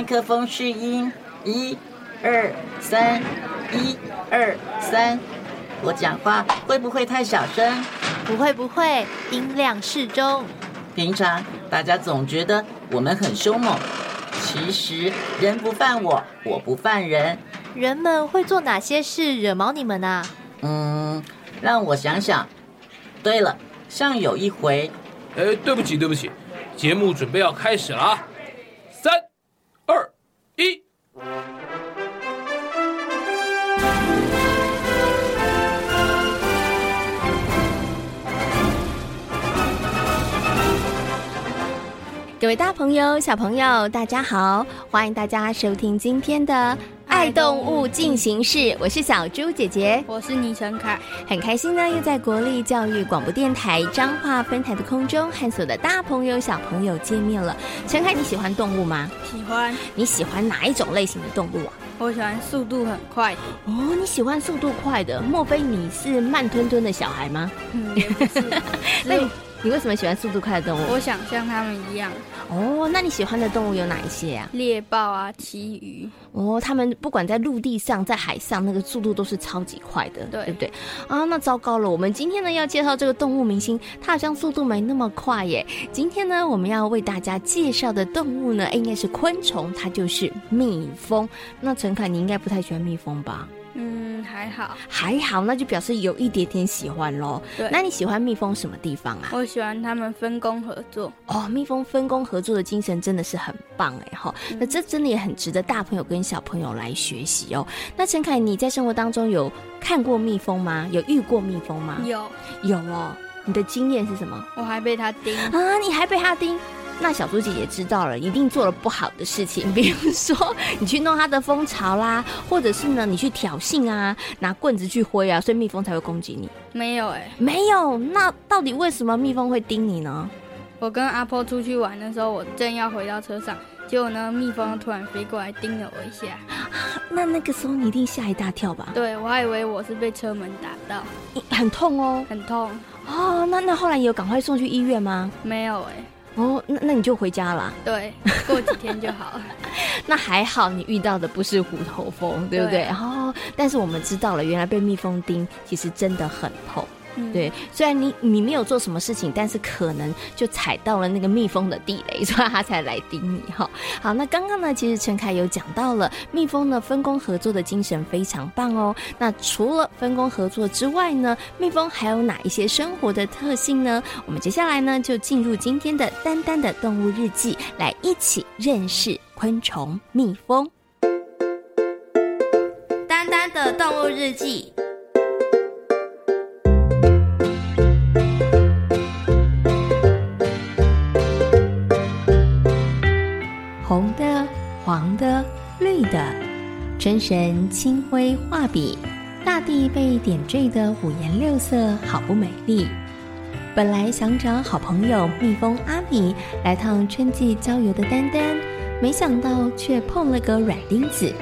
麦克风试音，一、二、三，一、二、三。我讲话会不会太小声？不会不会，音量适中。平常大家总觉得我们很凶猛，其实人不犯我，我不犯人。人们会做哪些事惹毛你们啊？嗯，让我想想。对了，像有一回……哎，对不起对不起，节目准备要开始了各位大朋友、小朋友，大家好！欢迎大家收听今天的。爱动物进行式，我是小猪姐姐，我是倪晨凯，很开心呢，又在国立教育广播电台彰化分台的空中和所有的大朋友小朋友见面了。晨凯，你喜欢动物吗？喜欢。你喜欢哪一种类型的动物啊？我喜欢速度很快的。哦，你喜欢速度快的？莫非你是慢吞吞的小孩吗？嗯，也不是。那你你为什么喜欢速度快的动物？我想像他们一样。哦，那你喜欢的动物有哪一些啊？猎豹啊，旗鱼。哦，他们不管在陆地上，在海上，那个速度都是超级快的，对，对不对？啊，那糟糕了，我们今天呢要介绍这个动物明星，它好像速度没那么快耶。今天呢，我们要为大家介绍的动物呢，应该是昆虫，它就是蜜蜂。那陈凯，你应该不太喜欢蜜蜂吧？嗯，还好，还好，那就表示有一点点喜欢喽。对，那你喜欢蜜蜂什么地方啊？我喜欢他们分工合作。哦，蜜蜂分工合作的精神真的是很棒哎哈。嗯、那这真的也很值得大朋友跟小朋友来学习哦。那陈凯，你在生活当中有看过蜜蜂吗？有遇过蜜蜂吗？有，有哦。你的经验是什么？我还被它叮啊！你还被它叮？那小猪姐姐知道了，一定做了不好的事情，比如说你去弄它的蜂巢啦，或者是呢你去挑衅啊，拿棍子去挥啊，所以蜜蜂才会攻击你。没有哎、欸，没有。那到底为什么蜜蜂会叮你呢？我跟阿婆出去玩的时候，我正要回到车上，结果呢蜜蜂突然飞过来叮了我一下。那那个时候你一定吓一大跳吧？对，我还以为我是被车门打到，很痛哦，很痛。哦，那那后来有赶快送去医院吗？没有哎、欸。哦，那那你就回家啦。对，过几天就好了。那还好，你遇到的不是虎头蜂，对不对？然后、哦，但是我们知道了，原来被蜜蜂叮，其实真的很痛。嗯、对，虽然你你没有做什么事情，但是可能就踩到了那个蜜蜂的地雷，所以它才来叮你哈。好，那刚刚呢，其实陈凯有讲到了蜜蜂呢分工合作的精神非常棒哦。那除了分工合作之外呢，蜜蜂还有哪一些生活的特性呢？我们接下来呢就进入今天的丹丹的动物日记，来一起认识昆虫蜜蜂。丹丹的动物日记。红的、黄的、绿的，春神轻挥画笔，大地被点缀的五颜六色，好不美丽。本来想找好朋友蜜蜂阿米来趟春季郊游的丹丹，没想到却碰了个软钉子。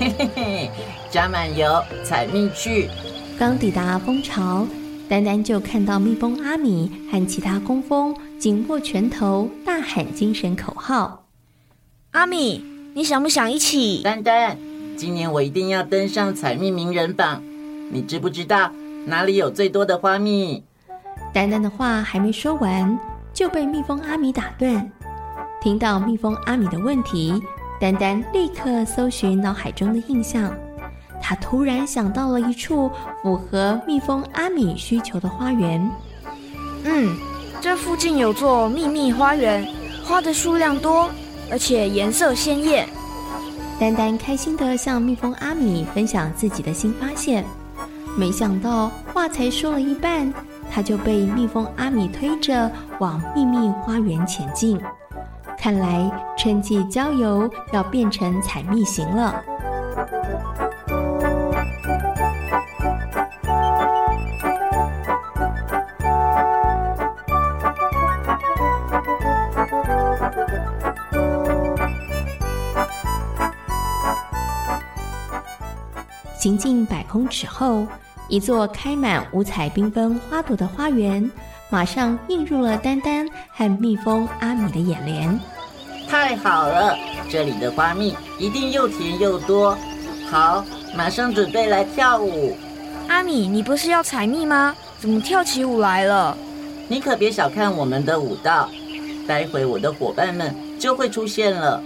嘿嘿嘿，加满油，采蜜去。刚抵达蜂巢，丹丹就看到蜜蜂阿米和其他工蜂紧握拳头，大喊精神口号。阿米，你想不想一起？丹丹，今年我一定要登上采蜜名人榜。你知不知道哪里有最多的花蜜？丹丹的话还没说完，就被蜜蜂阿米打断。听到蜜蜂阿米的问题，丹丹立刻搜寻脑海中的印象。他突然想到了一处符合蜜蜂阿米需求的花园。嗯，这附近有座秘密花园，花的数量多。而且颜色鲜艳，丹丹开心地向蜜蜂阿米分享自己的新发现，没想到话才说了一半，他就被蜜蜂阿米推着往秘密花园前进。看来春季郊游要变成采蜜行了。行进百公尺后，一座开满五彩缤纷花朵的花园，马上映入了丹丹和蜜蜂阿米的眼帘。太好了，这里的花蜜一定又甜又多。好，马上准备来跳舞。阿米，你不是要采蜜吗？怎么跳起舞来了？你可别小看我们的舞蹈，待会我的伙伴们就会出现了。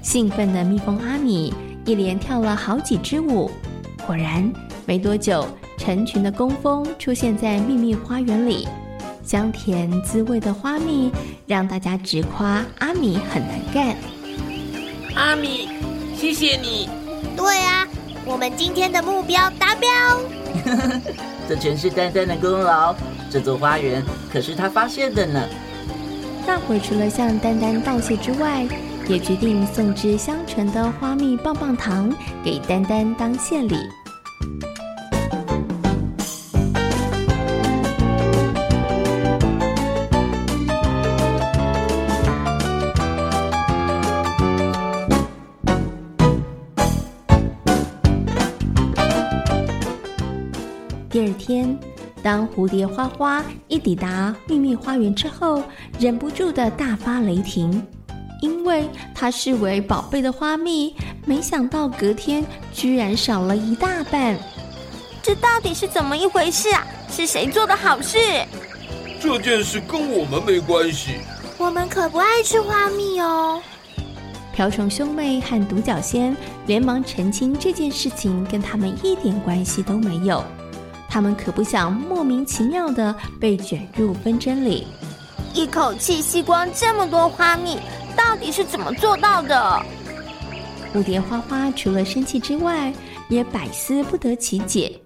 兴奋的蜜蜂阿米。一连跳了好几支舞，果然没多久，成群的工蜂出现在秘密花园里。香甜滋味的花蜜让大家直夸阿米很能干。阿米，谢谢你。对啊，我们今天的目标达标。这全是丹丹的功劳，这座花园可是他发现的呢。大伙除了向丹丹道谢之外，也决定送支香醇的花蜜棒棒糖给丹丹当谢礼。第二天，当蝴蝶花花一抵达秘密花园之后，忍不住的大发雷霆。因为他视为宝贝的花蜜，没想到隔天居然少了一大半。这到底是怎么一回事啊？是谁做的好事？这件事跟我们没关系。我们可不爱吃花蜜哦。瓢虫兄妹和独角仙连忙澄清这件事情跟他们一点关系都没有。他们可不想莫名其妙的被卷入纷争里。一口气吸光这么多花蜜。到底是怎么做到的？蝴蝶花花除了生气之外，也百思不得其解，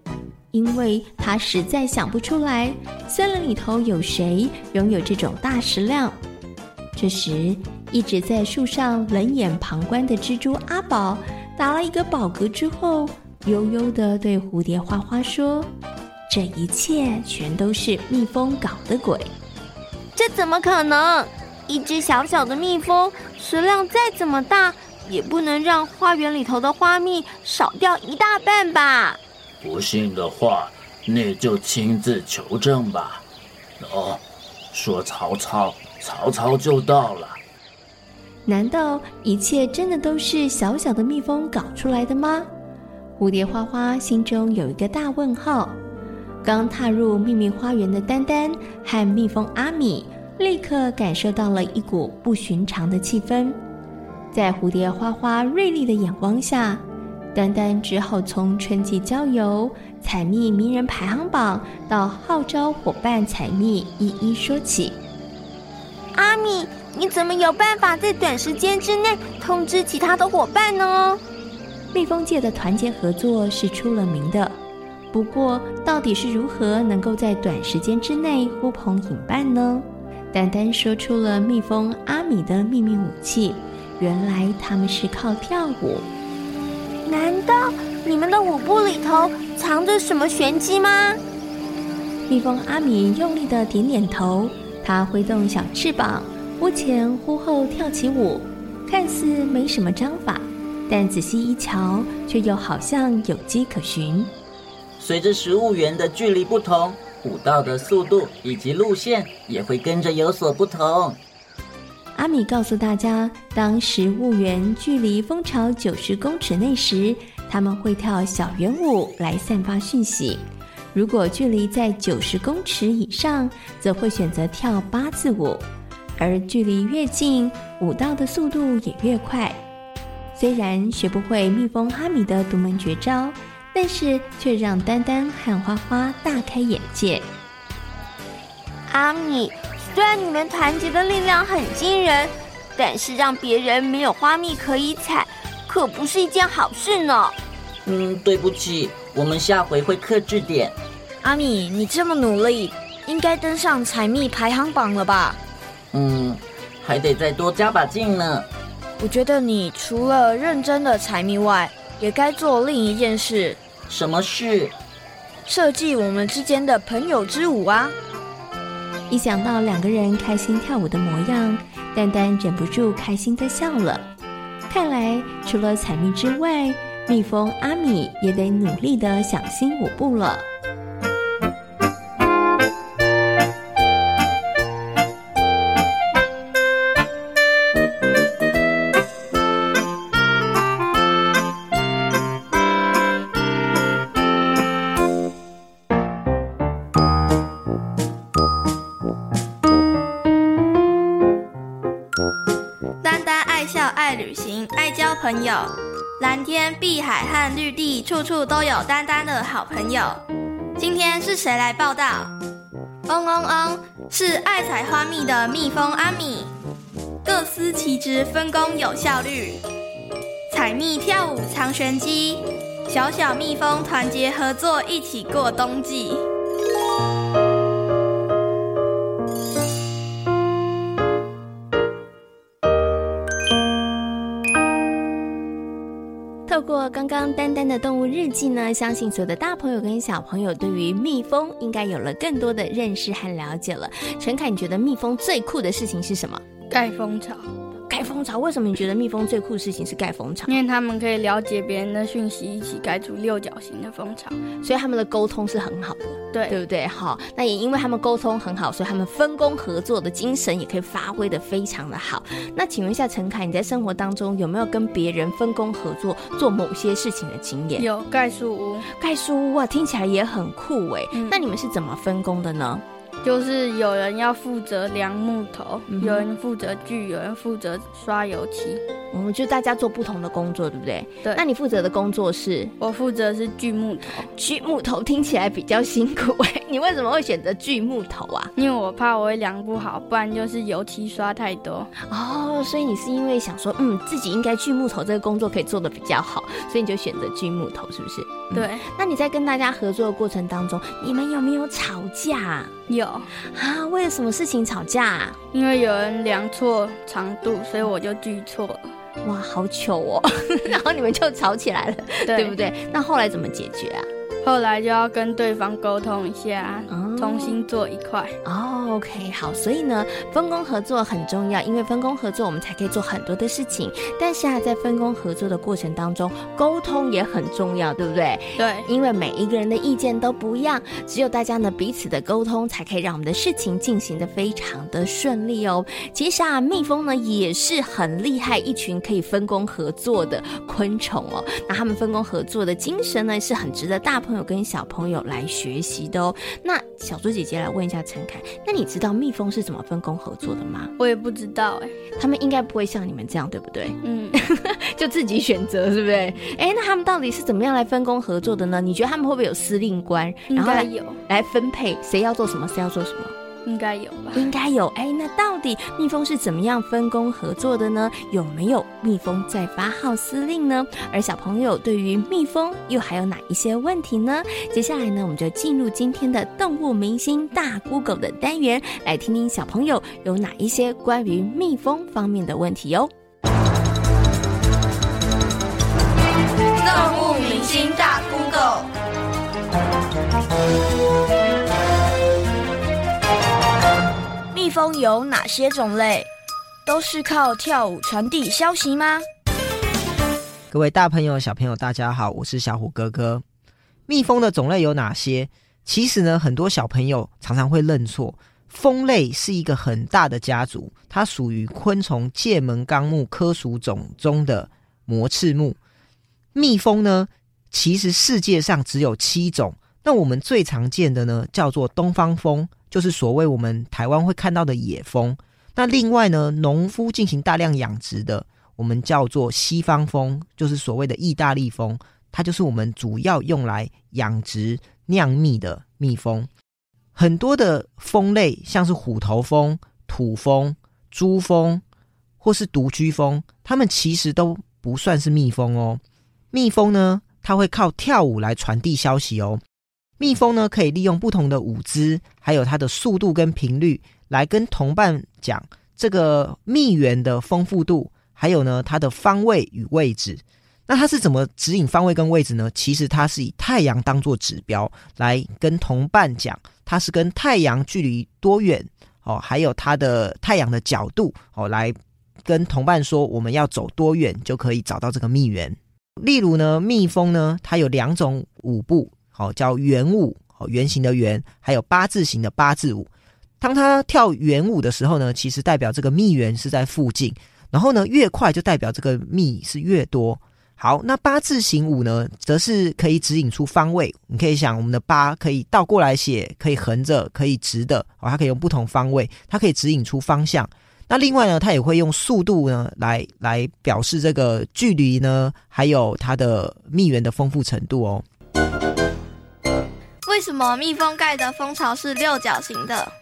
因为他实在想不出来森林里头有谁拥有这种大食量。这时，一直在树上冷眼旁观的蜘蛛阿宝打了一个饱嗝之后，悠悠地对蝴蝶花花说：“这一切全都是蜜蜂搞的鬼。”这怎么可能？一只小小的蜜蜂，食量再怎么大，也不能让花园里头的花蜜少掉一大半吧？不信的话，你就亲自求证吧。哦，说曹操，曹操就到了。难道一切真的都是小小的蜜蜂搞出来的吗？蝴蝶花花心中有一个大问号。刚踏入秘密花园的丹丹和蜜蜂阿米。立刻感受到了一股不寻常的气氛，在蝴蝶花花锐利的眼光下，丹丹只好从春季郊游、采蜜名人排行榜到号召伙伴采蜜，一一说起。阿米，你怎么有办法在短时间之内通知其他的伙伴呢？蜜蜂界的团结合作是出了名的，不过到底是如何能够在短时间之内呼朋引伴呢？丹丹说出了蜜蜂阿米的秘密武器，原来他们是靠跳舞。难道你们的舞步里头藏着什么玄机吗？蜜蜂阿米用力的点点头，它挥动小翅膀，忽前忽后跳起舞，看似没什么章法，但仔细一瞧，却又好像有迹可循。随着食物源的距离不同。舞蹈的速度以及路线也会跟着有所不同。阿米告诉大家，当食物源距离蜂巢九十公尺内时，他们会跳小圆舞来散发讯息；如果距离在九十公尺以上，则会选择跳八字舞。而距离越近，舞蹈的速度也越快。虽然学不会蜜蜂哈米的独门绝招。但是却让丹丹和花花大开眼界。阿米，虽然你们团结的力量很惊人，但是让别人没有花蜜可以采，可不是一件好事呢。嗯，对不起，我们下回会克制点。阿米，你这么努力，应该登上采蜜排行榜了吧？嗯，还得再多加把劲呢。我觉得你除了认真的采蜜外，也该做另一件事。什么事？设计我们之间的朋友之舞啊！一想到两个人开心跳舞的模样，丹丹忍不住开心的笑了。看来除了采蜜之外，蜜蜂阿米也得努力的想新舞步了。朋友。蓝天、碧海和绿地，处处都有丹丹的好朋友。今天是谁来报道？嗡嗡嗡，是爱采花蜜的蜜蜂阿米。各司其职，分工有效率。采蜜跳舞藏玄机，小小蜜蜂团结合作，一起过冬季。透过刚刚丹丹的动物日记呢，相信所有的大朋友跟小朋友对于蜜蜂应该有了更多的认识和了解了。陈凯，你觉得蜜蜂最酷的事情是什么？盖蜂巢。盖蜂巢？为什么你觉得蜜蜂最酷的事情是盖蜂巢？因为他们可以了解别人的讯息，一起盖出六角形的蜂巢，所以他们的沟通是很好的，对，对不对？好，那也因为他们沟通很好，所以他们分工合作的精神也可以发挥的非常的好。那请问一下陈凯，你在生活当中有没有跟别人分工合作做某些事情的经验？有，盖书屋，盖书屋啊，听起来也很酷哎。嗯，那你们是怎么分工的呢？就是有人要负责量木头，嗯、有人负责锯，有人负责刷油漆。我们就大家做不同的工作，对不对？对。那你负责的工作是？我负责是锯木头。锯木头听起来比较辛苦哎，你为什么会选择锯木头啊？因为我怕我会量不好，不然就是油漆刷太多。哦，所以你是因为想说，嗯，自己应该锯木头这个工作可以做的比较好，所以你就选择锯木头，是不是？对。嗯、那你在跟大家合作的过程当中，你们有没有吵架？有啊，为了什么事情吵架啊？因为有人量错长度，所以我就锯错了。哇，好糗哦！然后你们就吵起来了，对，对不对？那后来怎么解决啊？后来就要跟对方沟通一下，嗯、重新做一块。哦，OK，好。所以呢，分工合作很重要，因为分工合作，我们才可以做很多的事情。但是啊，在分工合作的过程当中，沟通也很重要，对不对？对。因为每一个人的意见都不一样，只有大家呢彼此的沟通，才可以让我们的事情进行的非常的顺利哦。其实啊，蜜蜂呢也是很厉害，一群可以分工合作的昆虫哦。那他们分工合作的精神呢，是很值得大朋友跟小朋友来学习的哦。那小猪姐姐来问一下陈凯，那你知道蜜蜂是怎么分工合作的吗？我也不知道哎，他们应该不会像你们这样，对不对？嗯，就自己选择，是不是？哎，那他们到底是怎么样来分工合作的呢？你觉得他们会不会有司令官？然后来分配谁要做什么，谁要做什么？应该有吧？应该有。哎，那到底蜜蜂是怎么样分工合作的呢？有没有蜜蜂在发号司令呢？而小朋友对于蜜蜂又还有哪一些问题呢？接下来呢，我们就进入今天的动物明星大 Google 的单元，来听听小朋友有哪一些关于蜜蜂方面的问题哟。动物明星大蜜蜂有哪些种类？都是靠跳舞传递消息吗？各位大朋友、小朋友，大家好，我是小虎哥哥。蜜蜂的种类有哪些？其实呢，很多小朋友常常会认错。蜂类是一个很大的家族，它属于昆虫界门纲目科属种中的膜翅目。蜜蜂呢，其实世界上只有七种。那我们最常见的呢，叫做东方蜂。就是所谓我们台湾会看到的野蜂，那另外呢，农夫进行大量养殖的，我们叫做西方蜂，就是所谓的意大利蜂，它就是我们主要用来养殖酿蜜的蜜蜂。很多的蜂类，像是虎头蜂、土蜂、珠蜂、或是独居蜂，它们其实都不算是蜜蜂哦。蜜蜂呢，它会靠跳舞来传递消息哦。蜜蜂呢，可以利用不同的舞姿，还有它的速度跟频率，来跟同伴讲这个蜜源的丰富度，还有呢它的方位与位置。那它是怎么指引方位跟位置呢？其实它是以太阳当做指标，来跟同伴讲它是跟太阳距离多远哦，还有它的太阳的角度哦，来跟同伴说我们要走多远就可以找到这个蜜源。例如呢，蜜蜂呢，它有两种舞步。哦，叫圆舞，哦，圆形的圆，还有八字形的八字舞。当他跳圆舞的时候呢，其实代表这个蜜源是在附近。然后呢，越快就代表这个蜜是越多。好，那八字形舞呢，则是可以指引出方位。你可以想，我们的八可以倒过来写，可以横着，可以直的，哦，它可以用不同方位，它可以指引出方向。那另外呢，它也会用速度呢，来来表示这个距离呢，还有它的蜜源的丰富程度哦。为什么蜜蜂盖的蜂巢是六角形的？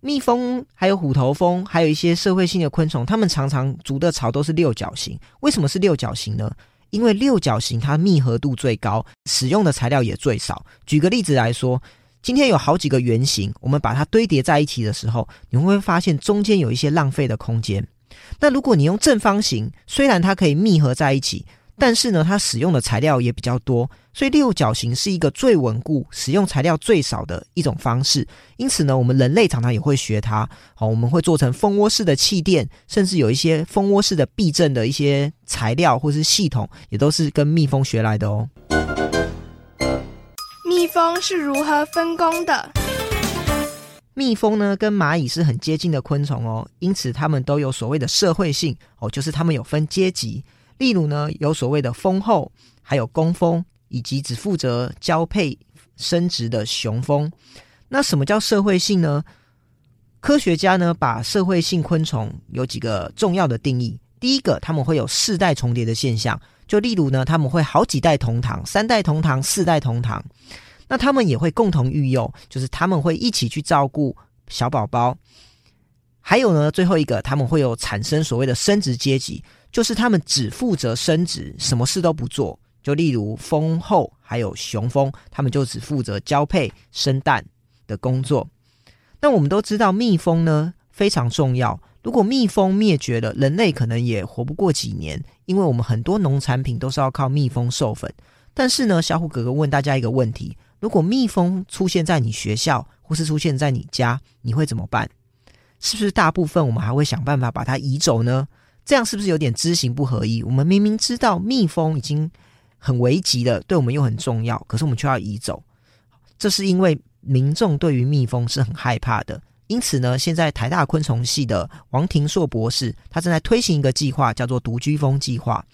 蜜蜂还有虎头蜂，还有一些社会性的昆虫，它们常常筑的巢都是六角形。为什么是六角形呢？因为六角形它密合度最高，使用的材料也最少。举个例子来说，今天有好几个圆形，我们把它堆叠在一起的时候，你会发现中间有一些浪费的空间。那如果你用正方形，虽然它可以密合在一起。但是呢，它使用的材料也比较多，所以六角形是一个最稳固、使用材料最少的一种方式。因此呢，我们人类常常也会学它。好，我们会做成蜂窝式的气垫，甚至有一些蜂窝式的避震的一些材料或是系统，也都是跟蜜蜂学来的哦。蜜蜂是如何分工的？蜜蜂呢，跟蚂蚁是很接近的昆虫哦，因此它们都有所谓的社会性哦，就是它们有分阶级。例如呢，有所谓的蜂后，还有工蜂，以及只负责交配生殖的雄蜂。那什么叫社会性呢？科学家呢，把社会性昆虫有几个重要的定义。第一个，他们会有世代重叠的现象，就例如呢，他们会好几代同堂，三代同堂，四代同堂。那他们也会共同育幼，就是他们会一起去照顾小宝宝。还有呢，最后一个，他们会有产生所谓的生殖阶级。就是他们只负责生殖，什么事都不做。就例如蜂后还有雄蜂，他们就只负责交配、生蛋的工作。那我们都知道，蜜蜂呢非常重要。如果蜜蜂灭绝了，人类可能也活不过几年，因为我们很多农产品都是要靠蜜蜂授粉。但是呢，小虎哥哥问大家一个问题：如果蜜蜂出现在你学校，或是出现在你家，你会怎么办？是不是大部分我们还会想办法把它移走呢？这样是不是有点知行不合一？我们明明知道蜜蜂已经很危急了，对我们又很重要，可是我们却要移走。这是因为民众对于蜜蜂是很害怕的。因此呢，现在台大昆虫系的王庭硕博士，他正在推行一个计划，叫做独居蜂计划。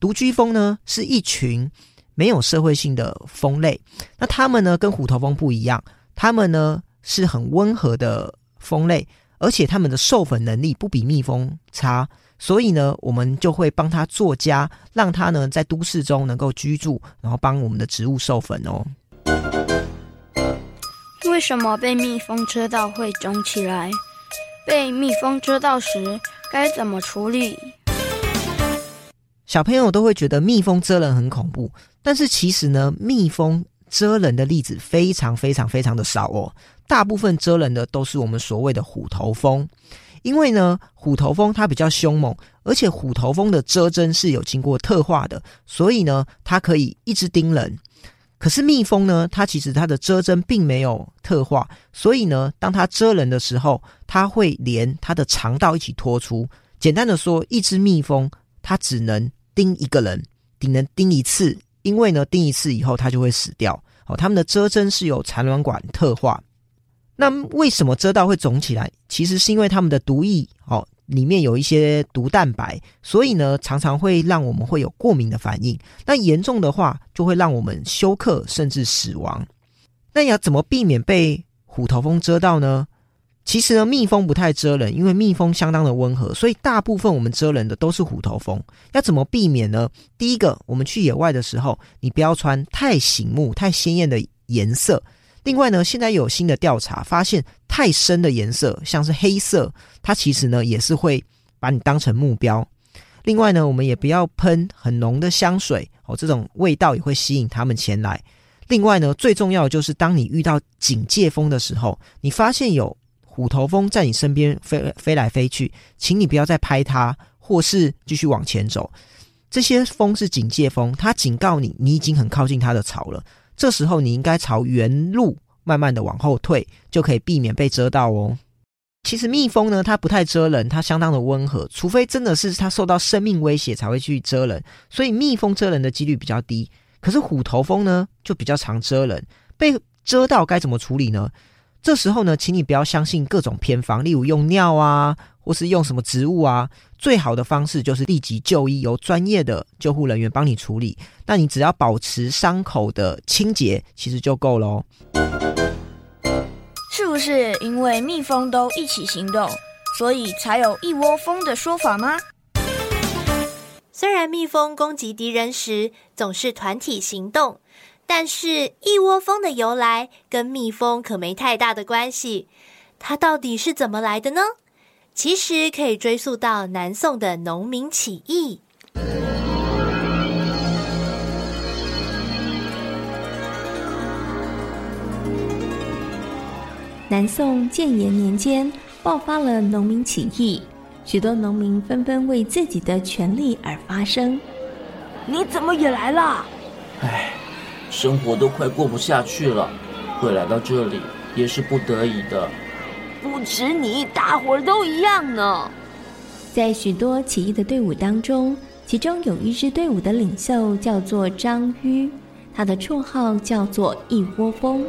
独居蜂呢，是一群没有社会性的蜂类。那他们呢，跟虎头蜂不一样，他们呢是很温和的蜂类，而且他们的授粉能力不比蜜蜂差。所以呢，我们就会帮他做家，让他呢在都市中能够居住，然后帮我们的植物授粉哦。为什么被蜜蜂蛰到会肿起来？被蜜蜂蛰到时该怎么处理？小朋友都会觉得蜜蜂蛰人很恐怖，但是其实呢，蜜蜂蛰人的例子非常非常非常的少哦。大部分蛰人的都是我们所谓的虎头蜂。因为呢，虎头蜂它比较凶猛，而且虎头蜂的蛰针是有经过特化的，所以呢，它可以一直叮人。可是蜜蜂呢，它其实它的蛰针并没有特化，所以呢，当它蛰人的时候，它会连它的肠道一起拖出。简单的说，一只蜜蜂它只能叮一个人，只能叮一次，因为呢，叮一次以后它就会死掉。哦，它们的蛰针是由产卵管特化。那为什么遮到会肿起来？其实是因为它们的毒液哦，里面有一些毒蛋白，所以呢，常常会让我们会有过敏的反应。那严重的话，就会让我们休克甚至死亡。那要怎么避免被虎头蜂蛰到呢？其实呢，蜜蜂不太蛰人，因为蜜蜂相当的温和，所以大部分我们蛰人的都是虎头蜂。要怎么避免呢？第一个，我们去野外的时候，你不要穿太醒目、太鲜艳的颜色。另外呢，现在有新的调查发现，太深的颜色，像是黑色，它其实呢也是会把你当成目标。另外呢，我们也不要喷很浓的香水哦，这种味道也会吸引他们前来。另外呢，最重要的就是当你遇到警戒风的时候，你发现有虎头蜂在你身边飞飞来飞去，请你不要再拍它，或是继续往前走。这些风是警戒风，它警告你，你已经很靠近它的巢了。这时候你应该朝原路慢慢的往后退，就可以避免被蛰到哦。其实蜜蜂呢，它不太蛰人，它相当的温和，除非真的是它受到生命威胁才会去蛰人，所以蜜蜂蛰人的几率比较低。可是虎头蜂呢，就比较常蛰人，被蛰到该怎么处理呢？这时候呢，请你不要相信各种偏方，例如用尿啊，或是用什么植物啊。最好的方式就是立即就医，由专业的救护人员帮你处理。那你只要保持伤口的清洁，其实就够喽。是不是因为蜜蜂都一起行动，所以才有一窝蜂的说法吗？虽然蜜蜂攻击敌人时总是团体行动。但是，一窝蜂的由来跟蜜蜂可没太大的关系。它到底是怎么来的呢？其实可以追溯到南宋的农民起义。南宋建炎年间爆发了农民起义，许多农民纷纷为自己的权利而发声。你怎么也来了？哎。生活都快过不下去了，会来到这里也是不得已的。不止你，大伙儿都一样呢。在许多起义的队伍当中，其中有一支队伍的领袖叫做张吁，他的绰号叫做一窝蜂。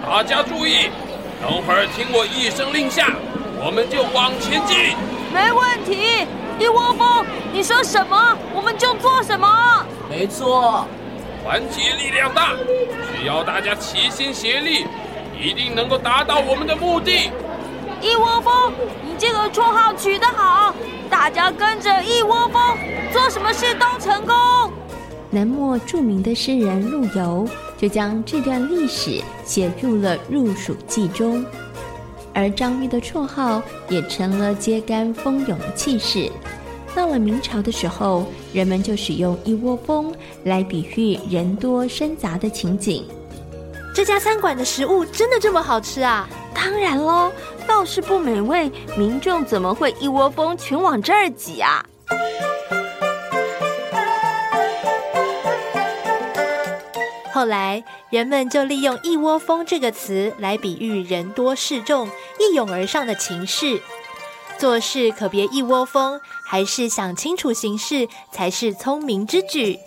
大家注意，等会儿听我一声令下，我们就往前进。没问题，一窝蜂，你说什么我们就做什么。没错。团结力量大，只要大家齐心协力，一定能够达到我们的目的。一窝蜂，你这个绰号取得好，大家跟着一窝蜂，做什么事都成功。南末著名的诗人陆游就将这段历史写入了《入蜀记》中，而张玉的绰号也成了揭竿蜂涌的气势。到了明朝的时候，人们就使用一窝蜂来比喻人多声杂的情景。这家餐馆的食物真的这么好吃啊？当然喽，要是不美味，民众怎么会一窝蜂全往这儿挤啊？后来，人们就利用“一窝蜂”这个词来比喻人多势众、一拥而上的情势。做事可别一窝蜂，还是想清楚形势才是聪明之举。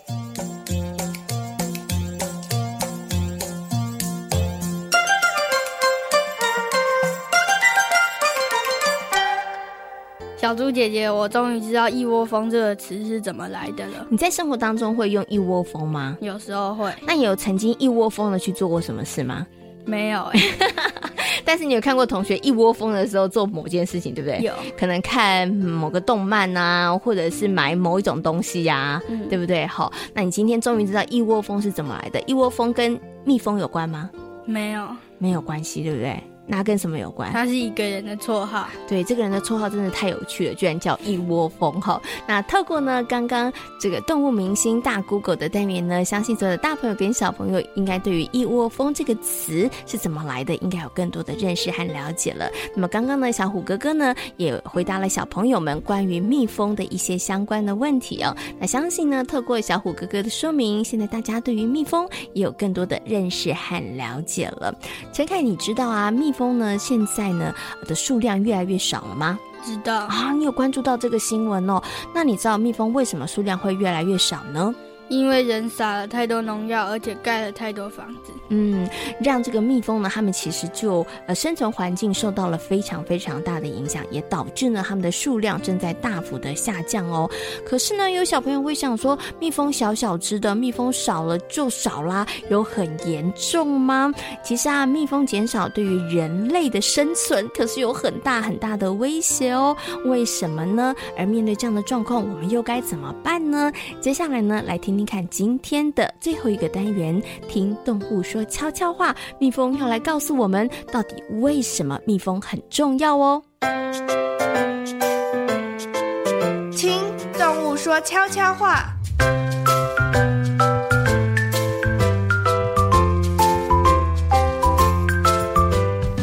小猪姐姐，我终于知道“一窝蜂”这个词是怎么来的了。你在生活当中会用“一窝蜂”吗？有时候会。那你有曾经一窝蜂的去做过什么事吗？没有 但是你有看过同学一窝蜂的时候做某件事情，对不对？有，可能看某个动漫啊，或者是买某一种东西呀、啊，嗯、对不对？好，那你今天终于知道一窝蜂是怎么来的？一窝蜂跟蜜蜂有关吗？没有，没有关系，对不对？那跟什么有关？他是一个人的绰号。对，这个人的绰号真的太有趣了，居然叫一窝蜂哈。那透过呢刚刚这个动物明星大 Google 的单元呢，相信所有的大朋友跟小朋友应该对于一窝蜂这个词是怎么来的，应该有更多的认识和了解了。那么刚刚呢，小虎哥哥呢也回答了小朋友们关于蜜蜂的一些相关的问题哦。那相信呢，透过小虎哥哥的说明，现在大家对于蜜蜂也有更多的认识和了解了。陈凯，你知道啊，蜜蜂呢，现在呢的数量越来越少了吗？知道啊，你有关注到这个新闻哦？那你知道蜜蜂为什么数量会越来越少呢？因为人撒了太多农药，而且盖了太多房子，嗯，让这个蜜蜂呢，它们其实就呃生存环境受到了非常非常大的影响，也导致呢它们的数量正在大幅的下降哦。可是呢，有小朋友会想说，蜜蜂小小只的，蜜蜂少了就少啦，有很严重吗？其实啊，蜜蜂减少对于人类的生存可是有很大很大的威胁哦。为什么呢？而面对这样的状况，我们又该怎么办呢？接下来呢，来听听。听看今天的最后一个单元，听动物说悄悄话。蜜蜂要来告诉我们，到底为什么蜜蜂很重要哦。听动物说悄悄话。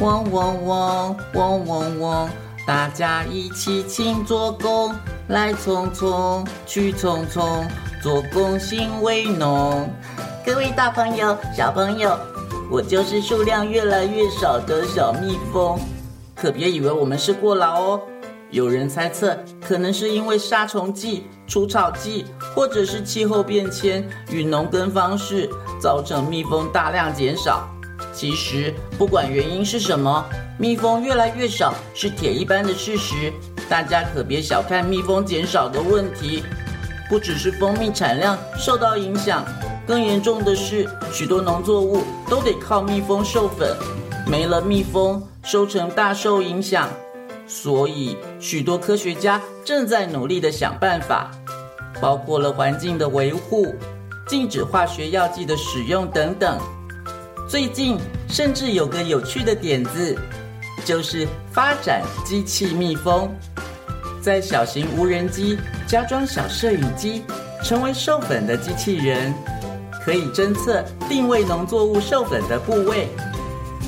嗡嗡嗡，嗡嗡嗡，大家一起勤做工，来匆匆，去匆匆，做工心为浓。各位大朋友、小朋友，我就是数量越来越少的小蜜蜂，可别以为我们是过劳哦。有人猜测，可能是因为杀虫剂、除草剂，或者是气候变迁与农耕方式，造成蜜蜂大量减少。其实，不管原因是什么，蜜蜂越来越少是铁一般的事实。大家可别小看蜜蜂减少的问题，不只是蜂蜜产量受到影响，更严重的是，许多农作物都得靠蜜蜂授粉，没了蜜蜂，收成大受影响。所以，许多科学家正在努力地想办法，包括了环境的维护、禁止化学药剂的使用等等。最近，甚至有个有趣的点子，就是发展机器蜜蜂，在小型无人机加装小摄影机，成为授粉的机器人，可以侦测、定位农作物授粉的部位，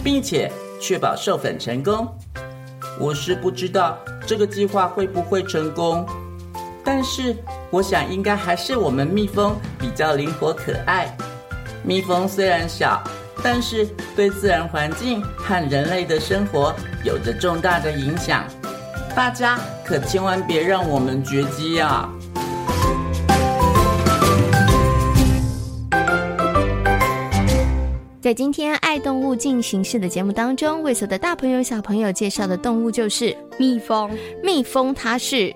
并且确保授粉成功。我是不知道这个计划会不会成功，但是我想应该还是我们蜜蜂比较灵活可爱。蜜蜂虽然小，但是对自然环境和人类的生活有着重大的影响。大家可千万别让我们绝迹啊！在今天爱动物进行式的节目当中，为所有的大朋友小朋友介绍的动物就是蜜蜂。蜜蜂它是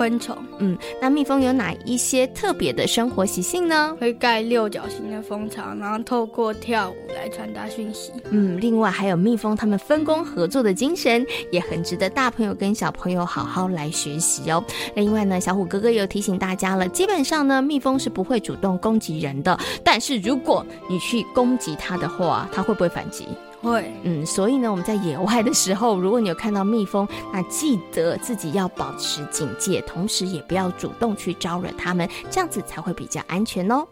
昆虫。嗯，那蜜蜂有哪一些特别的生活习性呢？会盖六角形的蜂巢，然后透过跳舞来传达讯息。嗯，另外还有蜜蜂它们分工合作的精神，也很值得大朋友跟小朋友好好来学习哦。另外呢，小虎哥哥又提醒大家了，基本上呢，蜜蜂是不会主动攻击人的，但是如果你去攻击它的话，它会不会反击？会，嗯，所以呢，我们在野外的时候，如果你有看到蜜蜂，那记得自己要保持警戒，同时也不要主动去招惹它们，这样子才会比较安全哦。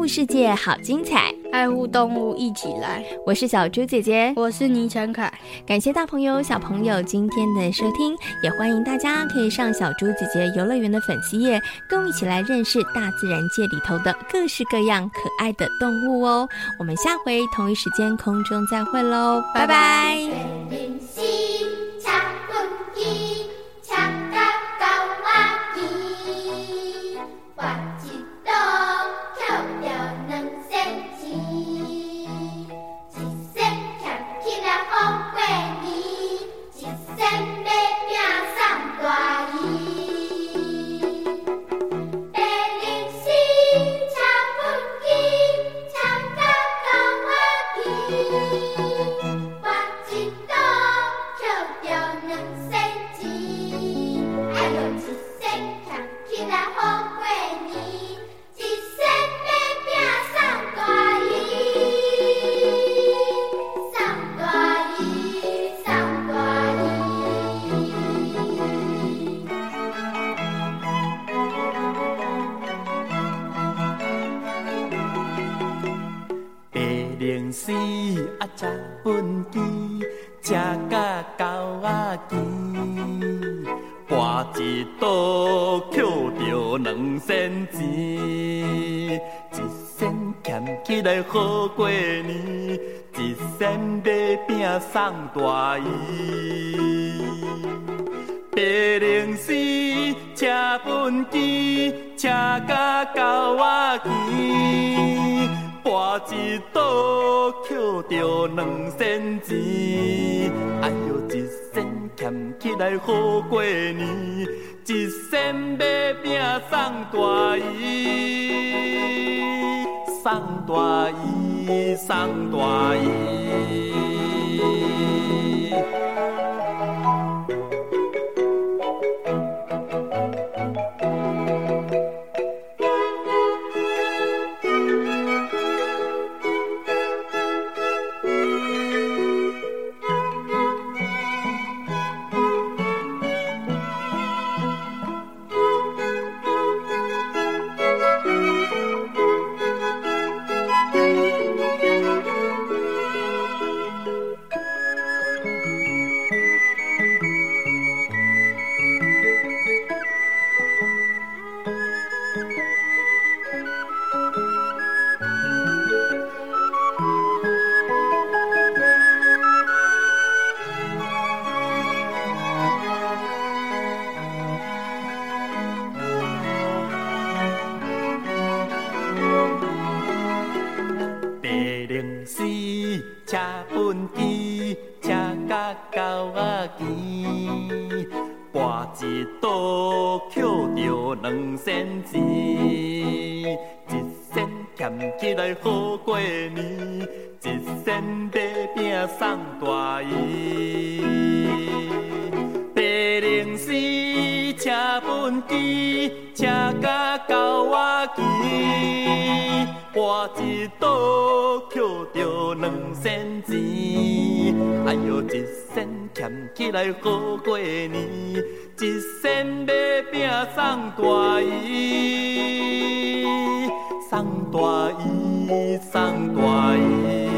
动物世界好精彩，爱护动物一起来。我是小猪姐姐，我是倪晨凯。感谢大朋友小朋友今天的收听，也欢迎大家可以上小猪姐姐游乐园的粉丝页，跟我们一起来认识大自然界里头的各式各样可爱的动物哦。我们下回同一时间空中再会喽，拜拜。啊！吃畚箕，吃甲猴阿奇，博一赌捡着两仙钱，一仙俭起来好过年，一仙买饼送大姨。白龙虱，吃畚箕，吃甲猴阿奇。我一倒捡着两仙钱。哎哟，一仙俭起来好过年，一仙买饼送大姨。送大姨，送大姨。狗瓦机，挂一道捡着两仙钱，一仙俭起来好过年，一仙买饼送大姨。白龙丝，请分枝，请甲狗瓦机，挂一道捡着两仙钱，哎呦一。仙俭起来好过年，一生要拼送大衣，送大衣，送大衣。